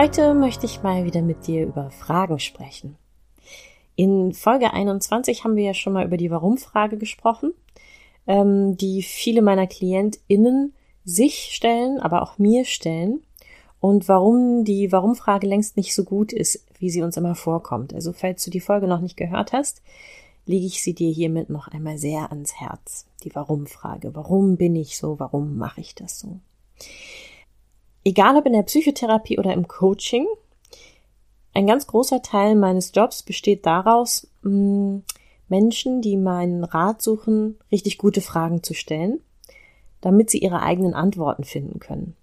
Heute möchte ich mal wieder mit dir über Fragen sprechen. In Folge 21 haben wir ja schon mal über die Warum-Frage gesprochen, ähm, die viele meiner KlientInnen sich stellen, aber auch mir stellen und warum die Warum-Frage längst nicht so gut ist, wie sie uns immer vorkommt. Also falls du die Folge noch nicht gehört hast, lege ich sie dir hiermit noch einmal sehr ans Herz. Die Warum-Frage. Warum bin ich so? Warum mache ich das so? Egal ob in der Psychotherapie oder im Coaching, ein ganz großer Teil meines Jobs besteht daraus, mm, Menschen, die meinen Rat suchen, richtig gute Fragen zu stellen, damit sie ihre eigenen Antworten finden können.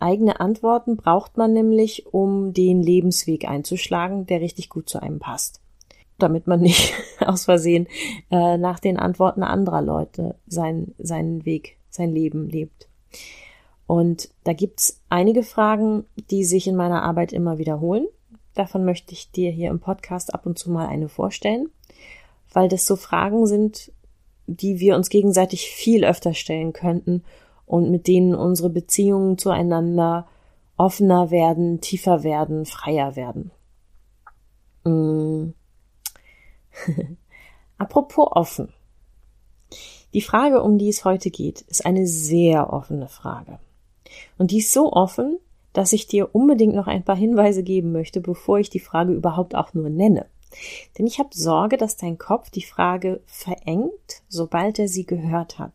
Eigene Antworten braucht man nämlich, um den Lebensweg einzuschlagen, der richtig gut zu einem passt. Damit man nicht aus Versehen äh, nach den Antworten anderer Leute sein, seinen Weg, sein Leben lebt. Und da gibt's einige Fragen, die sich in meiner Arbeit immer wiederholen. Davon möchte ich dir hier im Podcast ab und zu mal eine vorstellen, weil das so Fragen sind, die wir uns gegenseitig viel öfter stellen könnten und mit denen unsere Beziehungen zueinander offener werden, tiefer werden, freier werden. Mm. Apropos offen. Die Frage, um die es heute geht, ist eine sehr offene Frage. Und die ist so offen, dass ich dir unbedingt noch ein paar Hinweise geben möchte, bevor ich die Frage überhaupt auch nur nenne. Denn ich habe Sorge, dass dein Kopf die Frage verengt, sobald er sie gehört hat.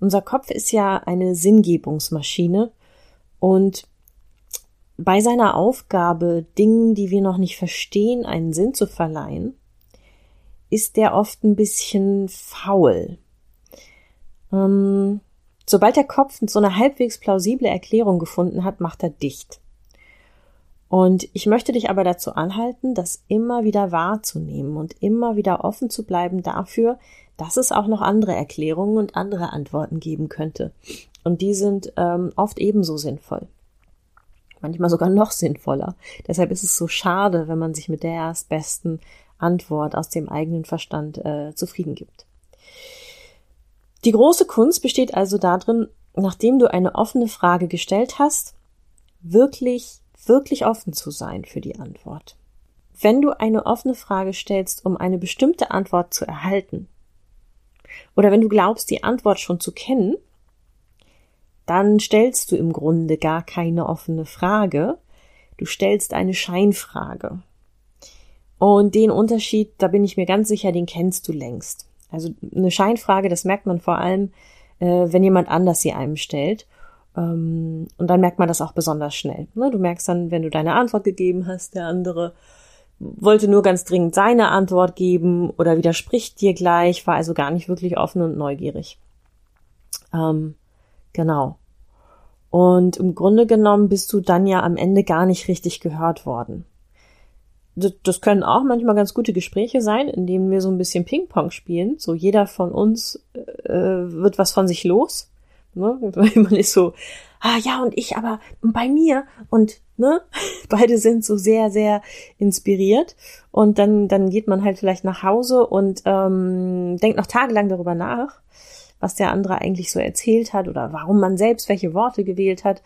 Unser Kopf ist ja eine Sinngebungsmaschine und bei seiner Aufgabe, Dingen, die wir noch nicht verstehen, einen Sinn zu verleihen, ist der oft ein bisschen faul. Ähm, Sobald der Kopf so eine halbwegs plausible Erklärung gefunden hat, macht er dicht. Und ich möchte dich aber dazu anhalten, das immer wieder wahrzunehmen und immer wieder offen zu bleiben dafür, dass es auch noch andere Erklärungen und andere Antworten geben könnte. Und die sind ähm, oft ebenso sinnvoll. Manchmal sogar noch sinnvoller. Deshalb ist es so schade, wenn man sich mit der erstbesten Antwort aus dem eigenen Verstand äh, zufrieden gibt. Die große Kunst besteht also darin, nachdem du eine offene Frage gestellt hast, wirklich, wirklich offen zu sein für die Antwort. Wenn du eine offene Frage stellst, um eine bestimmte Antwort zu erhalten, oder wenn du glaubst, die Antwort schon zu kennen, dann stellst du im Grunde gar keine offene Frage, du stellst eine Scheinfrage. Und den Unterschied, da bin ich mir ganz sicher, den kennst du längst. Also eine Scheinfrage, das merkt man vor allem, äh, wenn jemand anders sie einem stellt. Ähm, und dann merkt man das auch besonders schnell. Ne? Du merkst dann, wenn du deine Antwort gegeben hast, der andere wollte nur ganz dringend seine Antwort geben oder widerspricht dir gleich, war also gar nicht wirklich offen und neugierig. Ähm, genau. Und im Grunde genommen bist du dann ja am Ende gar nicht richtig gehört worden das können auch manchmal ganz gute Gespräche sein, in denen wir so ein bisschen Ping-Pong spielen. So jeder von uns äh, wird was von sich los. Ne? Man ist so, ah ja, und ich aber bei mir und ne, beide sind so sehr, sehr inspiriert. Und dann, dann geht man halt vielleicht nach Hause und ähm, denkt noch tagelang darüber nach, was der andere eigentlich so erzählt hat oder warum man selbst welche Worte gewählt hat.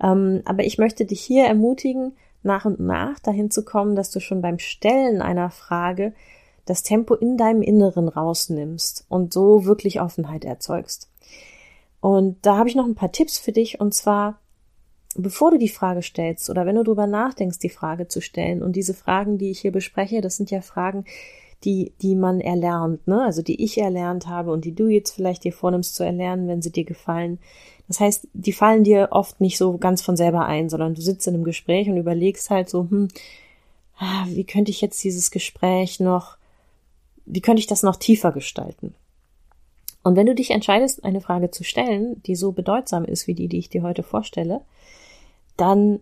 Ähm, aber ich möchte dich hier ermutigen, nach und nach dahin zu kommen, dass du schon beim Stellen einer Frage das Tempo in deinem Inneren rausnimmst und so wirklich Offenheit erzeugst. Und da habe ich noch ein paar Tipps für dich und zwar, bevor du die Frage stellst oder wenn du darüber nachdenkst, die Frage zu stellen und diese Fragen, die ich hier bespreche, das sind ja Fragen, die, die man erlernt, ne? Also die ich erlernt habe und die du jetzt vielleicht dir vornimmst zu erlernen, wenn sie dir gefallen. Das heißt, die fallen dir oft nicht so ganz von selber ein, sondern du sitzt in einem Gespräch und überlegst halt so, hm, ah, wie könnte ich jetzt dieses Gespräch noch, wie könnte ich das noch tiefer gestalten? Und wenn du dich entscheidest, eine Frage zu stellen, die so bedeutsam ist wie die, die ich dir heute vorstelle, dann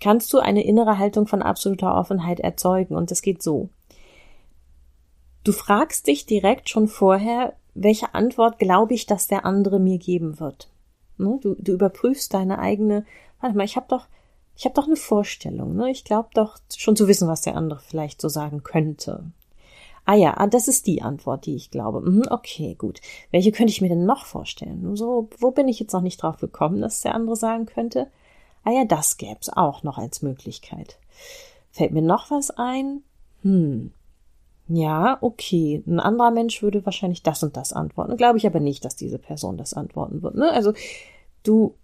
kannst du eine innere Haltung von absoluter Offenheit erzeugen. Und das geht so. Du fragst dich direkt schon vorher, welche Antwort glaube ich, dass der andere mir geben wird. Ne? Du, du überprüfst deine eigene, warte mal, ich habe doch, ich habe doch eine Vorstellung, ne? Ich glaube doch schon zu wissen, was der andere vielleicht so sagen könnte. Ah ja, ah, das ist die Antwort, die ich glaube. Mhm, okay, gut. Welche könnte ich mir denn noch vorstellen? So, wo bin ich jetzt noch nicht drauf gekommen, dass der andere sagen könnte? Ah ja, das gäb's auch noch als Möglichkeit. Fällt mir noch was ein? Hm. Ja, okay. Ein anderer Mensch würde wahrscheinlich das und das antworten. Glaube ich aber nicht, dass diese Person das antworten wird. Ne? Also du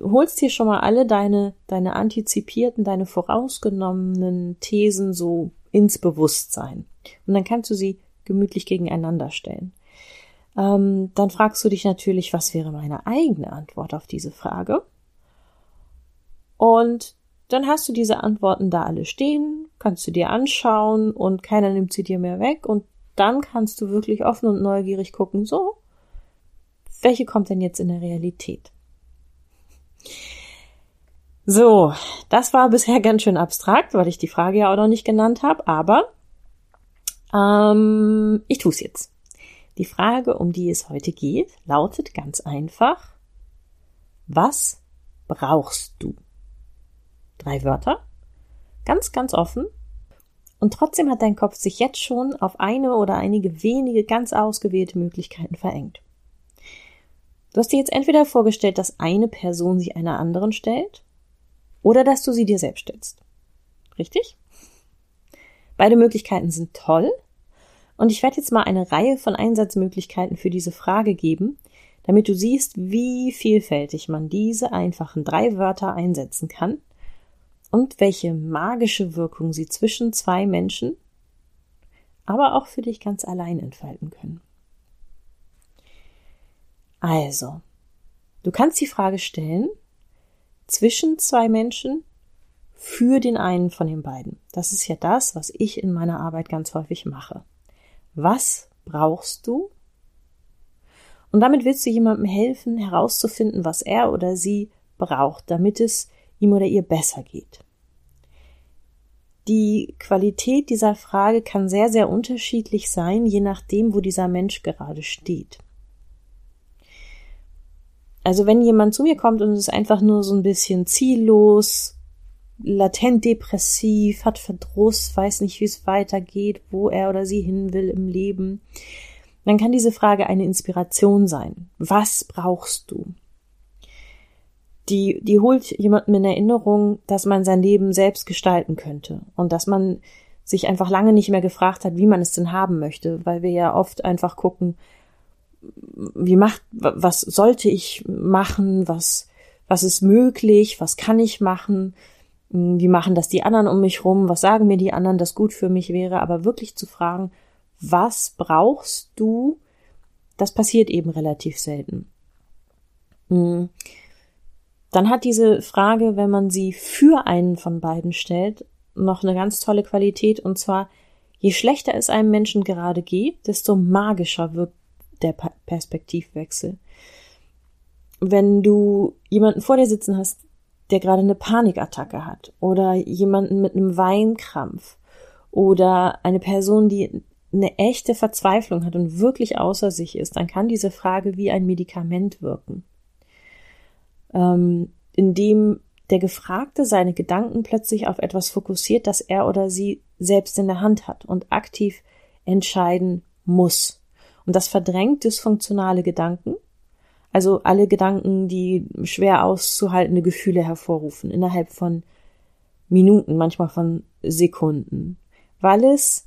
holst hier schon mal alle deine, deine antizipierten, deine vorausgenommenen Thesen so ins Bewusstsein. Und dann kannst du sie gemütlich gegeneinander stellen. Ähm, dann fragst du dich natürlich, was wäre meine eigene Antwort auf diese Frage? Und dann hast du diese Antworten da alle stehen, kannst du dir anschauen und keiner nimmt sie dir mehr weg und dann kannst du wirklich offen und neugierig gucken, so, welche kommt denn jetzt in der Realität? So, das war bisher ganz schön abstrakt, weil ich die Frage ja auch noch nicht genannt habe, aber ähm, ich tue es jetzt. Die Frage, um die es heute geht, lautet ganz einfach, was brauchst du? Drei Wörter, ganz, ganz offen. Und trotzdem hat dein Kopf sich jetzt schon auf eine oder einige wenige ganz ausgewählte Möglichkeiten verengt. Du hast dir jetzt entweder vorgestellt, dass eine Person sich einer anderen stellt oder dass du sie dir selbst stellst. Richtig? Beide Möglichkeiten sind toll. Und ich werde jetzt mal eine Reihe von Einsatzmöglichkeiten für diese Frage geben, damit du siehst, wie vielfältig man diese einfachen drei Wörter einsetzen kann und welche magische Wirkung sie zwischen zwei Menschen, aber auch für dich ganz allein entfalten können. Also, du kannst die Frage stellen, zwischen zwei Menschen für den einen von den beiden. Das ist ja das, was ich in meiner Arbeit ganz häufig mache. Was brauchst du? Und damit willst du jemandem helfen, herauszufinden, was er oder sie braucht, damit es ihm oder ihr besser geht. Die Qualität dieser Frage kann sehr, sehr unterschiedlich sein, je nachdem, wo dieser Mensch gerade steht. Also wenn jemand zu mir kommt und ist einfach nur so ein bisschen ziellos, latent depressiv, hat Verdruss, weiß nicht, wie es weitergeht, wo er oder sie hin will im Leben, dann kann diese Frage eine Inspiration sein. Was brauchst du? Die, die holt jemandem in Erinnerung, dass man sein Leben selbst gestalten könnte und dass man sich einfach lange nicht mehr gefragt hat, wie man es denn haben möchte, weil wir ja oft einfach gucken, wie macht, was sollte ich machen, was, was ist möglich, was kann ich machen, hm, wie machen das die anderen um mich rum, was sagen mir die anderen, das gut für mich wäre, aber wirklich zu fragen, was brauchst du, das passiert eben relativ selten. Hm. Dann hat diese Frage, wenn man sie für einen von beiden stellt, noch eine ganz tolle Qualität, und zwar, je schlechter es einem Menschen gerade geht, desto magischer wirkt der Perspektivwechsel. Wenn du jemanden vor dir sitzen hast, der gerade eine Panikattacke hat oder jemanden mit einem Weinkrampf oder eine Person, die eine echte Verzweiflung hat und wirklich außer sich ist, dann kann diese Frage wie ein Medikament wirken, ähm, indem der Gefragte seine Gedanken plötzlich auf etwas fokussiert, das er oder sie selbst in der Hand hat und aktiv entscheiden muss. Und das verdrängt dysfunktionale Gedanken, also alle Gedanken, die schwer auszuhaltende Gefühle hervorrufen, innerhalb von Minuten, manchmal von Sekunden, weil es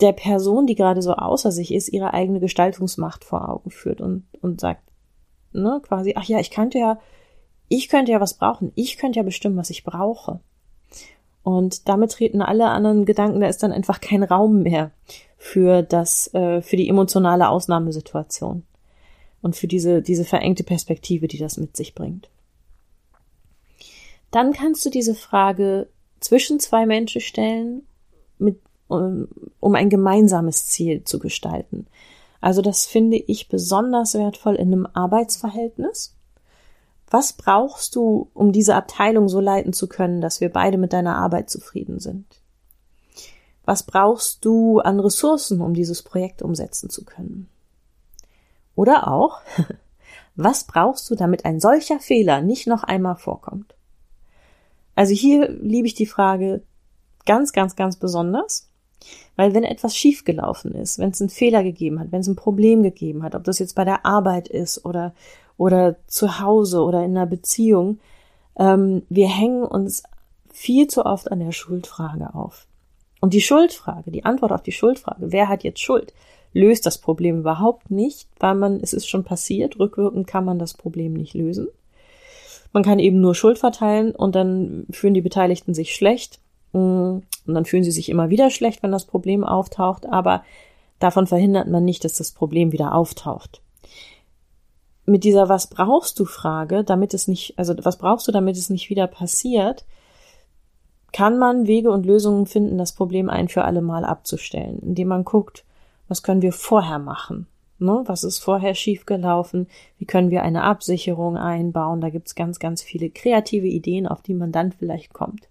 der Person, die gerade so außer sich ist, ihre eigene Gestaltungsmacht vor Augen führt und, und sagt, ne, quasi, ach ja, ich könnte ja, ich könnte ja was brauchen, ich könnte ja bestimmen, was ich brauche. Und damit treten alle anderen Gedanken, da ist dann einfach kein Raum mehr für das, äh, für die emotionale Ausnahmesituation und für diese, diese verengte Perspektive, die das mit sich bringt. Dann kannst du diese Frage zwischen zwei Menschen stellen, mit, um, um ein gemeinsames Ziel zu gestalten. Also das finde ich besonders wertvoll in einem Arbeitsverhältnis, Was brauchst du, um diese Abteilung so leiten zu können, dass wir beide mit deiner Arbeit zufrieden sind? Was brauchst du an Ressourcen, um dieses Projekt umsetzen zu können? Oder auch, was brauchst du, damit ein solcher Fehler nicht noch einmal vorkommt? Also hier liebe ich die Frage ganz, ganz, ganz besonders, weil wenn etwas schiefgelaufen ist, wenn es einen Fehler gegeben hat, wenn es ein Problem gegeben hat, ob das jetzt bei der Arbeit ist oder, oder zu Hause oder in einer Beziehung, ähm, wir hängen uns viel zu oft an der Schuldfrage auf. Und die Schuldfrage, die Antwort auf die Schuldfrage, wer hat jetzt Schuld, löst das Problem überhaupt nicht, weil man, es ist schon passiert, rückwirkend kann man das Problem nicht lösen. Man kann eben nur Schuld verteilen und dann fühlen die Beteiligten sich schlecht und dann fühlen sie sich immer wieder schlecht, wenn das Problem auftaucht, aber davon verhindert man nicht, dass das Problem wieder auftaucht. Mit dieser Was brauchst du Frage, damit es nicht, also was brauchst du, damit es nicht wieder passiert, kann man Wege und Lösungen finden, das Problem ein für alle Mal abzustellen, indem man guckt, was können wir vorher machen? Ne? Was ist vorher schiefgelaufen? Wie können wir eine Absicherung einbauen? Da gibt's ganz, ganz viele kreative Ideen, auf die man dann vielleicht kommt.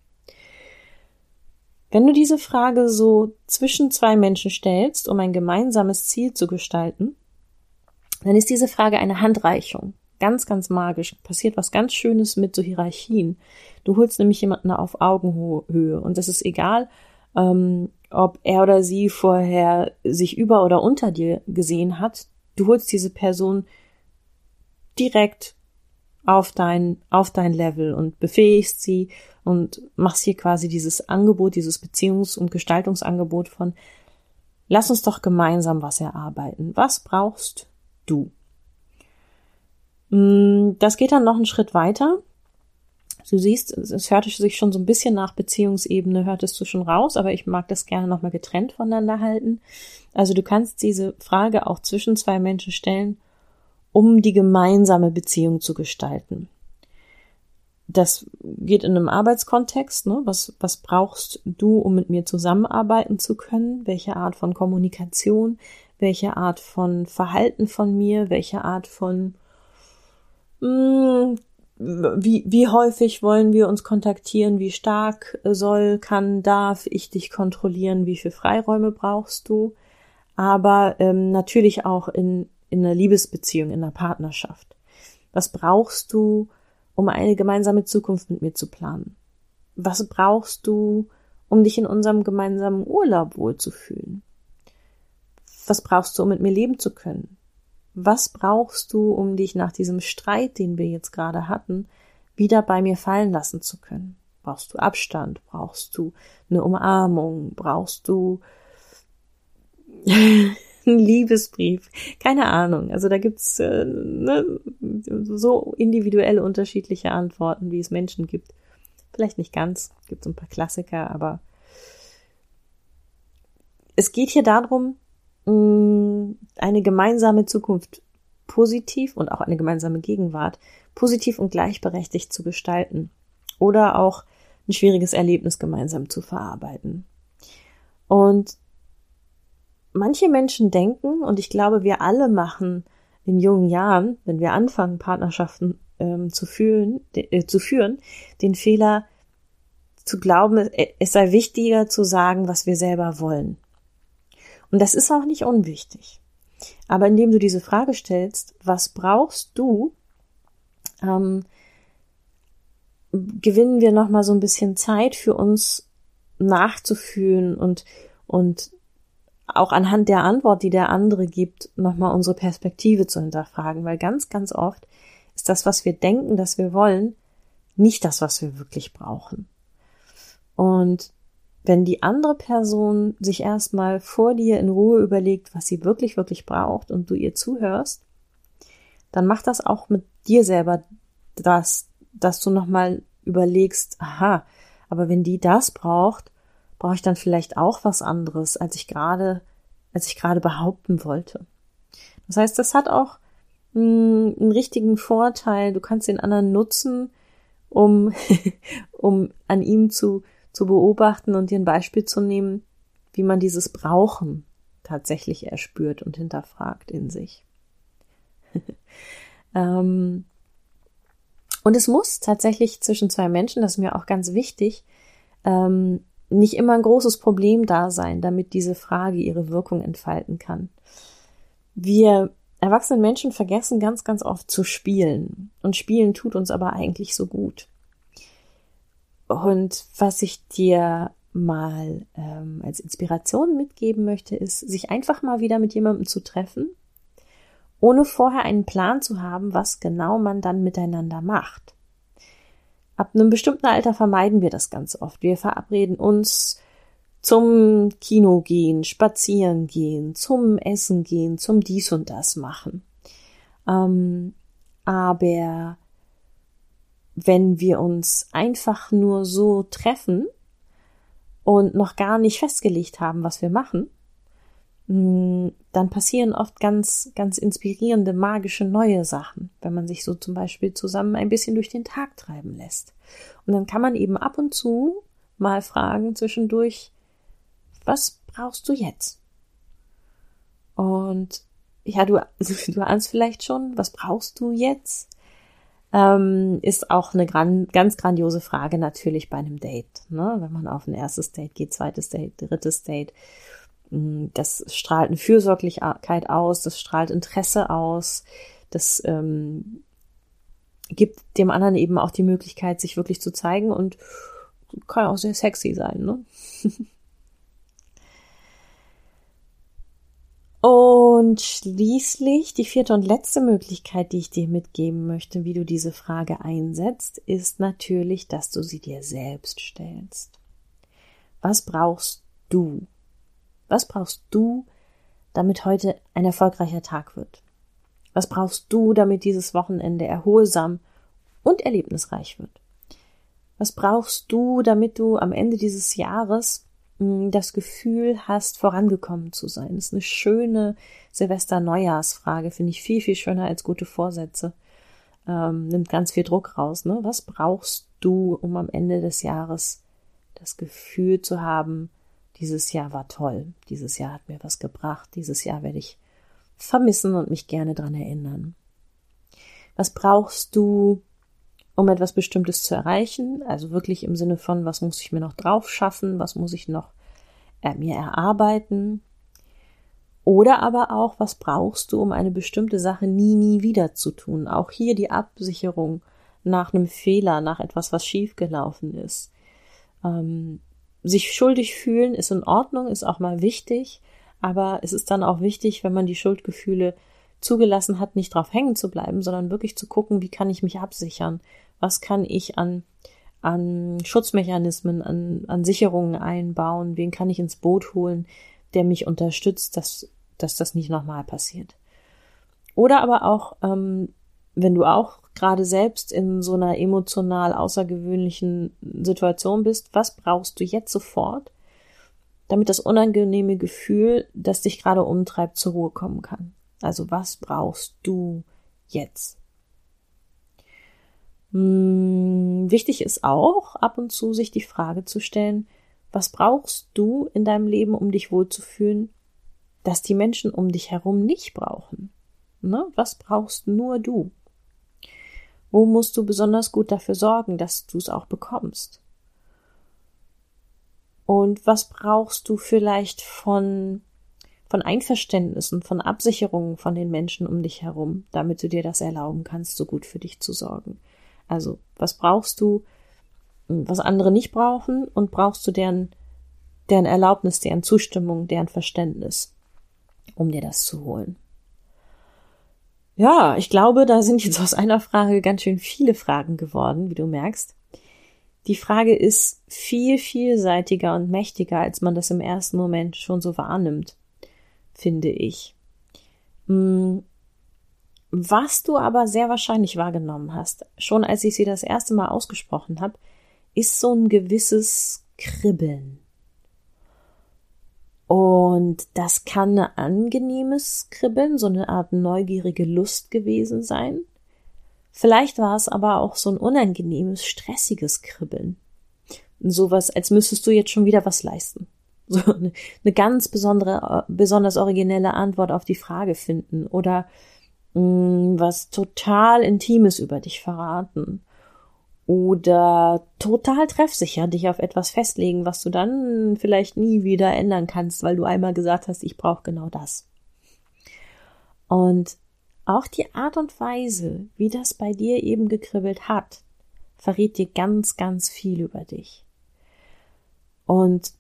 Wenn du diese Frage so zwischen zwei Menschen stellst, um ein gemeinsames Ziel zu gestalten, dann ist diese Frage eine Handreichung ganz, ganz magisch. Passiert was ganz Schönes mit so Hierarchien. Du holst nämlich jemanden auf Augenhöhe und es ist egal, ähm, ob er oder sie vorher sich über oder unter dir gesehen hat. Du holst diese Person direkt auf dein, auf dein Level und befähigst sie und machst hier quasi dieses Angebot, dieses Beziehungs- und Gestaltungsangebot von Lass uns doch gemeinsam was erarbeiten. Was brauchst du? Mm, das geht dann noch einen Schritt weiter. Du siehst, es hörte sich schon so ein bisschen nach Beziehungsebene, hörtest du schon raus, aber ich mag das gerne nochmal getrennt voneinander halten. Also du kannst diese Frage auch zwischen zwei Menschen stellen, um die gemeinsame Beziehung zu gestalten. Das geht in einem Arbeitskontext. Ne? Was, was brauchst du, um mit mir zusammenarbeiten zu können? Welche Art von Kommunikation? Welche Art von Verhalten von mir? Welche Art von hm, wie, wie häufig wollen wir uns kontaktieren? Wie stark soll, kann, darf ich dich kontrollieren? Wie viel Freiräume brauchst du? Aber ähm, natürlich auch in, in einer Liebesbeziehung, in einer Partnerschaft. Was brauchst du, um eine gemeinsame Zukunft mit mir zu planen? Was brauchst du, um dich in unserem gemeinsamen Urlaub wohlzufühlen? Was brauchst du, um mit mir leben zu können? Was brauchst du, um dich nach diesem Streit, den wir jetzt gerade hatten, wieder bei mir fallen lassen zu können? Brauchst du Abstand? Brauchst du eine Umarmung? Brauchst du einen Liebesbrief? Keine Ahnung. Also da gibt's äh, ne, so individuelle unterschiedliche Antworten, wie es Menschen gibt. Vielleicht nicht ganz, gibt ein paar Klassiker, aber es geht hier darum, eine gemeinsame Zukunft positiv und auch eine gemeinsame Gegenwart positiv und gleichberechtigt zu gestalten oder auch ein schwieriges Erlebnis gemeinsam zu verarbeiten. Und manche Menschen denken, und ich glaube, wir alle machen in jungen Jahren, wenn wir anfangen, Partnerschaften ähm, zu, fühlen, äh, zu führen, den Fehler zu glauben, es sei wichtiger zu sagen, was wir selber wollen. Und das ist auch nicht unwichtig. Aber indem du diese Frage stellst, was brauchst du, ähm, gewinnen wir nochmal so ein bisschen Zeit für uns nachzufühlen und, und auch anhand der Antwort, die der andere gibt, nochmal unsere Perspektive zu hinterfragen, weil ganz, ganz oft ist das, was wir denken, dass wir wollen, nicht das, was wir wirklich brauchen. Und wenn die andere Person sich erstmal vor dir in Ruhe überlegt, was sie wirklich, wirklich braucht und du ihr zuhörst, dann macht das auch mit dir selber das, dass du nochmal überlegst, aha, aber wenn die das braucht, brauche ich dann vielleicht auch was anderes, als ich gerade, als ich gerade behaupten wollte. Das heißt, das hat auch mh, einen richtigen Vorteil. Du kannst den anderen nutzen, um, um an ihm zu zu beobachten und dir ein Beispiel zu nehmen, wie man dieses Brauchen tatsächlich erspürt und hinterfragt in sich. ähm, Und es muss tatsächlich zwischen zwei Menschen, das ist mir auch ganz wichtig, ähm, nicht immer ein großes Problem da sein, damit diese Frage ihre Wirkung entfalten kann. Wir erwachsenen Menschen vergessen ganz, ganz oft zu spielen. Und spielen tut uns aber eigentlich so gut. Und was ich dir mal ähm, als Inspiration mitgeben möchte, ist, sich einfach mal wieder mit jemandem zu treffen, ohne vorher einen Plan zu haben, was genau man dann miteinander macht. Ab einem bestimmten Alter vermeiden wir das ganz oft. Wir verabreden uns zum Kino gehen, spazieren gehen, zum Essen gehen, zum dies und das machen. Ähm, aber wenn wir uns einfach nur so treffen und noch gar nicht festgelegt haben, was wir machen, dann passieren oft ganz, ganz inspirierende, magische neue Sachen, wenn man sich so zum Beispiel zusammen ein bisschen durch den Tag treiben lässt. Und dann kann man eben ab und zu mal fragen zwischendurch, was brauchst du jetzt? Und ja, du, du ahnst vielleicht schon, was brauchst du jetzt? ähm, ist auch eine gran ganz grandiose Frage natürlich bei einem Date. Ne? Wenn man auf ein erstes Date geht, zweites Date, drittes Date. Mm, das strahlt eine Fürsorglichkeit aus, das strahlt Interesse aus, das ähm, gibt dem anderen eben auch die Möglichkeit, sich wirklich zu zeigen und kann auch sehr sexy sein. Ne? Und schließlich die vierte und letzte Möglichkeit, die ich dir mitgeben möchte, wie du diese Frage einsetzt, ist natürlich, dass du sie dir selbst stellst. Was brauchst du? Was brauchst du, damit heute ein erfolgreicher Tag wird? Was brauchst du, damit dieses Wochenende erholsam und erlebnisreich wird? Was brauchst du, damit du am Ende dieses Jahres das Gefühl hast, vorangekommen zu sein. Das ist eine schöne Silvester-Neujahrsfrage, finde ich viel, viel schöner als gute Vorsätze. Ähm, nimmt ganz viel Druck raus. Ne? Was brauchst du, um am Ende des Jahres das Gefühl zu haben, dieses Jahr war toll, dieses Jahr hat mir was gebracht, dieses Jahr werde ich vermissen und mich gerne dran erinnern. Was brauchst du, um etwas Bestimmtes zu erreichen. Also wirklich im Sinne von, was muss ich mir noch drauf schaffen, was muss ich noch äh, mir erarbeiten. Oder aber auch, was brauchst du, um eine bestimmte Sache nie, nie wieder zu tun. Auch hier die Absicherung nach einem Fehler, nach etwas, was schiefgelaufen ist. Ähm, sich schuldig fühlen ist in Ordnung, ist auch mal wichtig, aber es ist dann auch wichtig, wenn man die Schuldgefühle zugelassen hat, nicht drauf hängen zu bleiben, sondern wirklich zu gucken, wie kann ich mich absichern? Was kann ich an, an Schutzmechanismen, an, an Sicherungen einbauen? Wen kann ich ins Boot holen, der mich unterstützt, dass, dass das nicht nochmal passiert? Oder aber auch, ähm, wenn du auch gerade selbst in so einer emotional außergewöhnlichen Situation bist, was brauchst du jetzt sofort, damit das unangenehme Gefühl, das dich gerade umtreibt, zur Ruhe kommen kann? Also was brauchst du jetzt? Hm, wichtig ist auch, ab und zu sich die Frage zu stellen, was brauchst du in deinem Leben, um dich wohlzufühlen, dass die Menschen um dich herum nicht brauchen? Ne? Was brauchst nur du? Wo musst du besonders gut dafür sorgen, dass du es auch bekommst? Und was brauchst du vielleicht von von Einverständnissen, von Absicherungen von den Menschen um dich herum, damit du dir das erlauben kannst, so gut für dich zu sorgen. Also, was brauchst du, was andere nicht brauchen und brauchst du deren, deren Erlaubnis, deren Zustimmung, deren Verständnis, um dir das zu holen. Ja, ich glaube, da sind jetzt aus einer Frage ganz schön viele Fragen geworden, wie du merkst. Die Frage ist viel vielseitiger und mächtiger, als man das im ersten Moment schon so wahrnimmt finde ich. Mm, was du aber sehr wahrscheinlich wahrgenommen hast, schon als ich sie das erste Mal ausgesprochen habe, ist so ein gewisses Kribbeln. Und das kann ein angenehmes Kribbeln, so eine Art neugierige Lust gewesen sein. Vielleicht war es aber auch so ein unangenehmes, stressiges Kribbeln. Sowas, als müsstest du jetzt schon wieder was leisten so eine, eine ganz besondere, besonders originelle Antwort auf die Frage finden oder mh, mm, was total Intimes über dich verraten oder total treffsicher dich auf etwas festlegen, was du dann vielleicht nie wieder ändern kannst, weil du einmal gesagt hast, ich brauche genau das. Und auch die Art und Weise, wie das bei dir eben gekribbelt hat, verrät dir ganz, ganz viel über dich. Und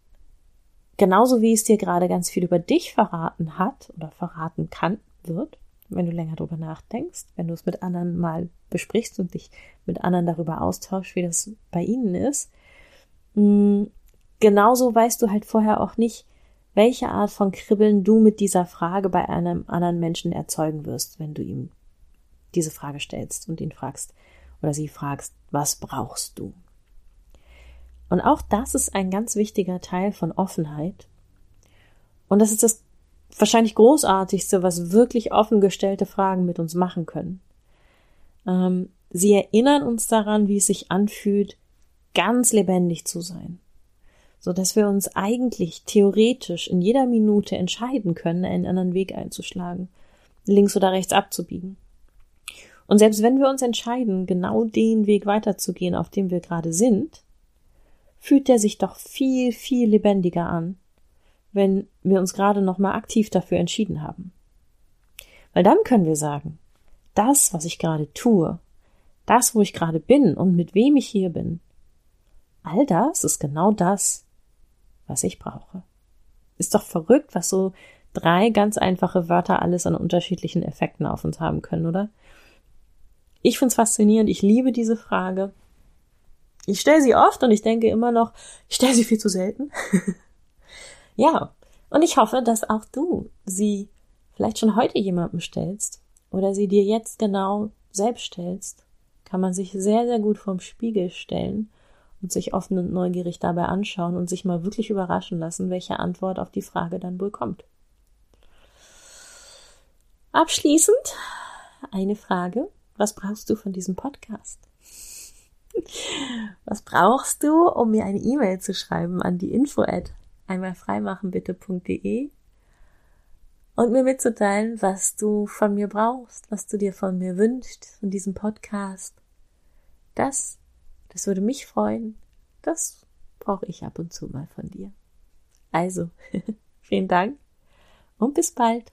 genauso wie es dir gerade ganz viel über dich verraten hat oder verraten kann, wird, wenn du länger drüber nachdenkst, wenn du es mit anderen mal besprichst und dich mit anderen darüber austauschst, wie das bei ihnen ist. Mm, genauso weißt du halt vorher auch nicht, welche Art von Kribbeln du mit dieser Frage bei einem anderen Menschen erzeugen wirst, wenn du ihm diese Frage stellst und ihn fragst oder sie fragst, was brauchst du? Und auch das ist ein ganz wichtiger Teil von Offenheit. Und das ist das wahrscheinlich großartigste, was wirklich offen gestellte Fragen mit uns machen können. Ähm, sie erinnern uns daran, wie es sich anfühlt, ganz lebendig zu sein, so dass wir uns eigentlich theoretisch in jeder Minute entscheiden können, einen anderen Weg einzuschlagen, links oder rechts abzubiegen. Und selbst wenn wir uns entscheiden, genau den Weg weiterzugehen, auf dem wir gerade sind, fühlt der sich doch viel, viel lebendiger an, wenn wir uns gerade nochmal aktiv dafür entschieden haben. Weil dann können wir sagen, das, was ich gerade tue, das, wo ich gerade bin und mit wem ich hier bin, all das ist genau das, was ich brauche. Ist doch verrückt, was so drei ganz einfache Wörter alles an unterschiedlichen Effekten auf uns haben können, oder? Ich find's faszinierend, ich liebe diese Frage. Ich stelle sie oft und ich denke immer noch, ich stelle sie viel zu selten. ja, und ich hoffe, dass auch du sie vielleicht schon heute jemandem stellst oder sie dir jetzt genau selbst stellst, kann man sich sehr, sehr gut vorm Spiegel stellen und sich offen und neugierig dabei anschauen und sich mal wirklich überraschen lassen, welche Antwort auf die Frage dann wohl kommt. Abschließend eine Frage. Was brauchst du von diesem Podcast? Was brauchst du, um mir eine E-Mail zu schreiben an die info at einmalfreimachenbitte.de und mir mitzuteilen, was du von mir brauchst, was du dir von mir wünschst in diesem Podcast. Das, das würde mich freuen. Das brauche ich ab und zu mal von dir. Also, vielen Dank und bis bald.